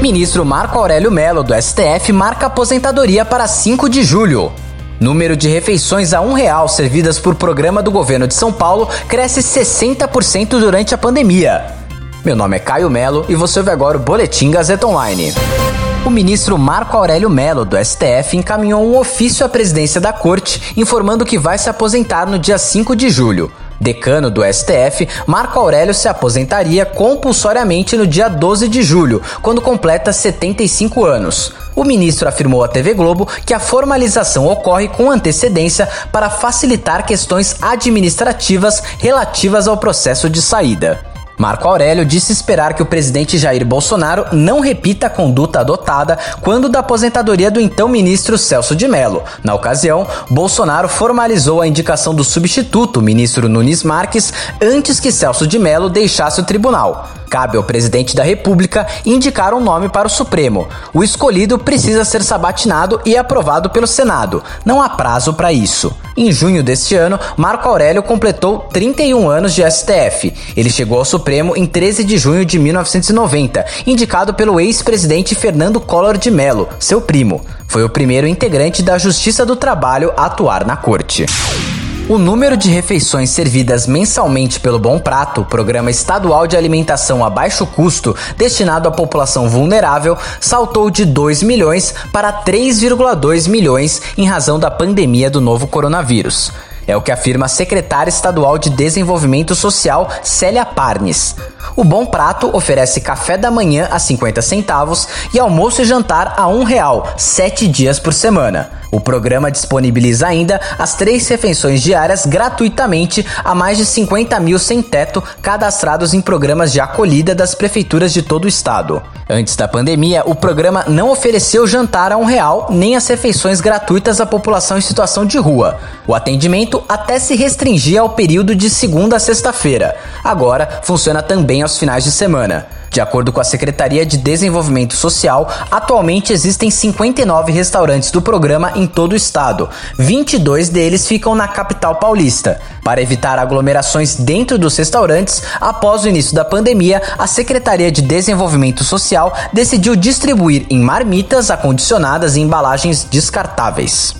Ministro Marco Aurélio Melo, do STF, marca aposentadoria para 5 de julho. Número de refeições a um real servidas por programa do governo de São Paulo cresce 60% durante a pandemia. Meu nome é Caio Melo e você ouve agora o Boletim Gazeta Online. O ministro Marco Aurélio Melo, do STF, encaminhou um ofício à presidência da corte informando que vai se aposentar no dia 5 de julho. Decano do STF, Marco Aurélio se aposentaria compulsoriamente no dia 12 de julho, quando completa 75 anos. O ministro afirmou à TV Globo que a formalização ocorre com antecedência para facilitar questões administrativas relativas ao processo de saída. Marco Aurélio disse esperar que o presidente Jair Bolsonaro não repita a conduta adotada quando da aposentadoria do então ministro Celso de Mello. Na ocasião, Bolsonaro formalizou a indicação do substituto, ministro Nunes Marques, antes que Celso de Mello deixasse o tribunal. Cabe ao presidente da República indicar um nome para o Supremo. O escolhido precisa ser sabatinado e aprovado pelo Senado. Não há prazo para isso. Em junho deste ano, Marco Aurélio completou 31 anos de STF. Ele chegou ao Supremo em 13 de junho de 1990, indicado pelo ex-presidente Fernando Collor de Mello, seu primo. Foi o primeiro integrante da Justiça do Trabalho a atuar na corte. O número de refeições servidas mensalmente pelo Bom Prato, programa estadual de alimentação a baixo custo destinado à população vulnerável, saltou de 2 milhões para 3,2 milhões em razão da pandemia do novo coronavírus. É o que afirma a secretária estadual de Desenvolvimento Social, Célia Parnes. O Bom Prato oferece café da manhã a 50 centavos e almoço e jantar a um real, sete dias por semana. O programa disponibiliza ainda as três refeições diárias gratuitamente a mais de 50 mil sem teto cadastrados em programas de acolhida das prefeituras de todo o estado. Antes da pandemia, o programa não ofereceu jantar a um real nem as refeições gratuitas à população em situação de rua. O até se restringia ao período de segunda a sexta-feira. Agora funciona também aos finais de semana. De acordo com a Secretaria de Desenvolvimento Social, atualmente existem 59 restaurantes do programa em todo o estado. 22 deles ficam na capital paulista. Para evitar aglomerações dentro dos restaurantes, após o início da pandemia, a Secretaria de Desenvolvimento Social decidiu distribuir em marmitas acondicionadas e embalagens descartáveis.